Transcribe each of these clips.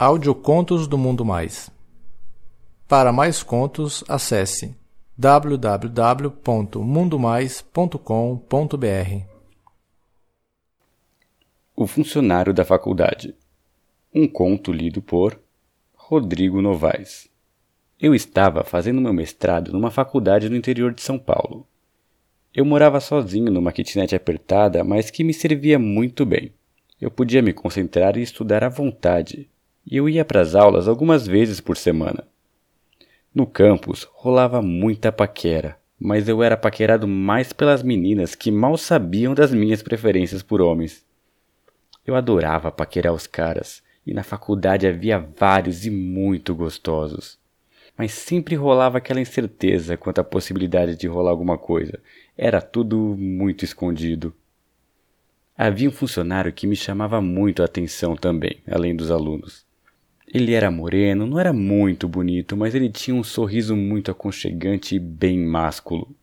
Audiocontos do Mundo Mais. Para mais contos, acesse www.mundomais.com.br. O funcionário da faculdade. Um conto lido por Rodrigo Novaes. Eu estava fazendo meu mestrado numa faculdade no interior de São Paulo. Eu morava sozinho numa kitnet apertada, mas que me servia muito bem. Eu podia me concentrar e estudar à vontade e eu ia para as aulas algumas vezes por semana. No campus rolava muita paquera, mas eu era paquerado mais pelas meninas que mal sabiam das minhas preferências por homens. Eu adorava paquerar os caras, e na faculdade havia vários e muito gostosos. Mas sempre rolava aquela incerteza quanto à possibilidade de rolar alguma coisa. Era tudo muito escondido. Havia um funcionário que me chamava muito a atenção também, além dos alunos. Ele era moreno, não era muito bonito, mas ele tinha um sorriso muito aconchegante e bem másculo.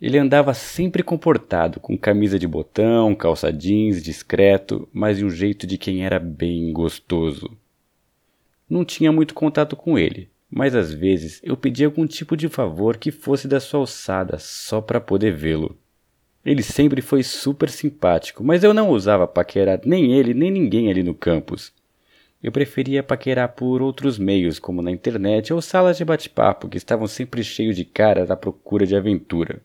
Ele andava sempre comportado, com camisa de botão, calça jeans, discreto, mas de um jeito de quem era bem gostoso. Não tinha muito contato com ele, mas às vezes eu pedia algum tipo de favor que fosse da sua alçada só para poder vê-lo. Ele sempre foi super simpático, mas eu não usava paquerar nem ele nem ninguém ali no campus. Eu preferia paquerar por outros meios, como na internet ou salas de bate-papo, que estavam sempre cheios de caras à procura de aventura.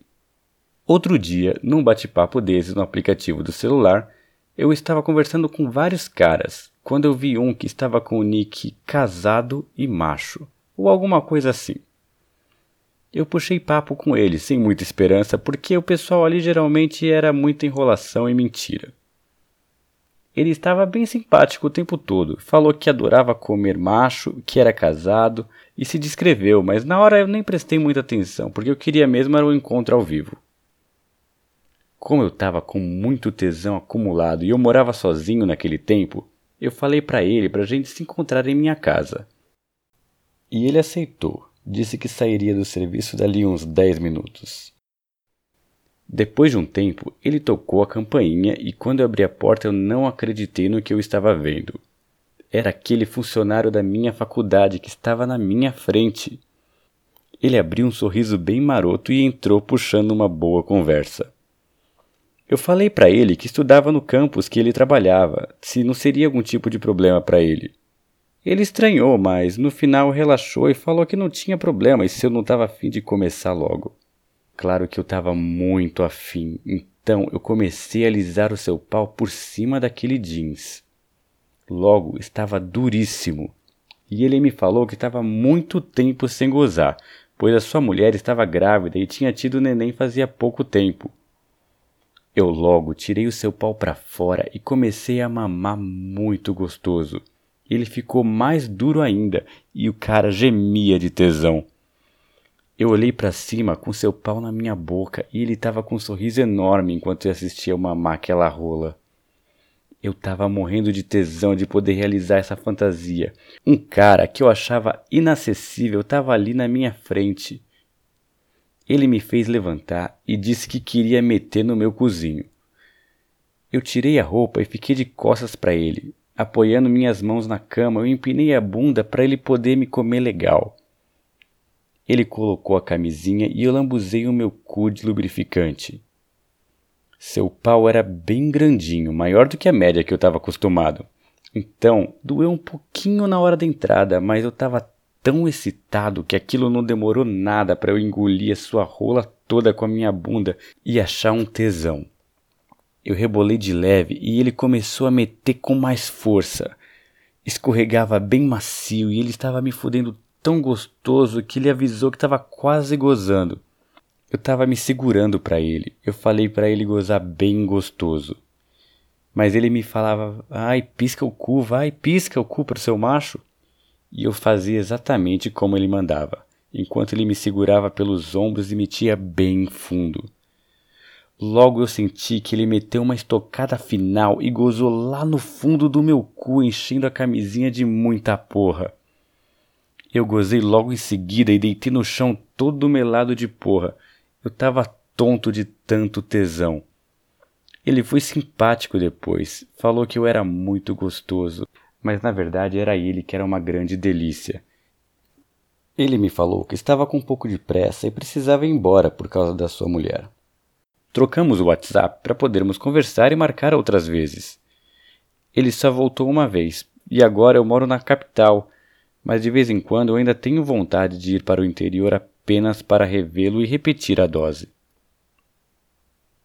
Outro dia, num bate-papo desses no aplicativo do celular, eu estava conversando com vários caras, quando eu vi um que estava com o nick casado e macho, ou alguma coisa assim. Eu puxei papo com ele, sem muita esperança, porque o pessoal ali geralmente era muita enrolação e mentira. Ele estava bem simpático o tempo todo. Falou que adorava comer macho, que era casado e se descreveu, mas na hora eu nem prestei muita atenção, porque eu queria mesmo era um encontro ao vivo. Como eu estava com muito tesão acumulado e eu morava sozinho naquele tempo, eu falei para ele para a gente se encontrar em minha casa. E ele aceitou. Disse que sairia do serviço dali uns 10 minutos. Depois de um tempo, ele tocou a campainha e quando eu abri a porta eu não acreditei no que eu estava vendo. Era aquele funcionário da minha faculdade que estava na minha frente. Ele abriu um sorriso bem maroto e entrou puxando uma boa conversa. Eu falei para ele que estudava no campus que ele trabalhava, se não seria algum tipo de problema para ele. Ele estranhou, mas no final relaxou e falou que não tinha problema e se eu não estava afim de começar logo. Claro que eu estava muito afim, então eu comecei a alisar o seu pau por cima daquele jeans. Logo estava duríssimo, e ele me falou que estava muito tempo sem gozar, pois a sua mulher estava grávida e tinha tido neném fazia pouco tempo. Eu logo tirei o seu pau para fora e comecei a mamar muito gostoso. Ele ficou mais duro ainda e o cara gemia de tesão. Eu olhei para cima com seu pau na minha boca e ele estava com um sorriso enorme enquanto eu assistia uma aquela rola. Eu estava morrendo de tesão de poder realizar essa fantasia. Um cara que eu achava inacessível estava ali na minha frente. Ele me fez levantar e disse que queria meter no meu cozinho. Eu tirei a roupa e fiquei de costas para ele. Apoiando minhas mãos na cama, eu empinei a bunda para ele poder me comer legal. Ele colocou a camisinha e eu lambuzei o meu cu de lubrificante. Seu pau era bem grandinho, maior do que a média que eu estava acostumado. Então, doeu um pouquinho na hora da entrada, mas eu estava tão excitado que aquilo não demorou nada para eu engolir a sua rola toda com a minha bunda e achar um tesão. Eu rebolei de leve e ele começou a meter com mais força. Escorregava bem macio e ele estava me fudendo tão gostoso que ele avisou que estava quase gozando. Eu estava me segurando para ele. Eu falei para ele gozar bem gostoso. Mas ele me falava: "Ai, pisca o cu, vai, pisca o cu pro seu macho". E eu fazia exatamente como ele mandava, enquanto ele me segurava pelos ombros e metia bem fundo. Logo eu senti que ele meteu uma estocada final e gozou lá no fundo do meu cu, enchendo a camisinha de muita porra. Eu gozei logo em seguida e deitei no chão todo melado de porra. Eu tava tonto de tanto tesão. Ele foi simpático depois, falou que eu era muito gostoso, mas na verdade era ele que era uma grande delícia. Ele me falou que estava com um pouco de pressa e precisava ir embora por causa da sua mulher. Trocamos o WhatsApp para podermos conversar e marcar outras vezes. Ele só voltou uma vez, e agora eu moro na capital, mas de vez em quando eu ainda tenho vontade de ir para o interior apenas para revê-lo e repetir a dose.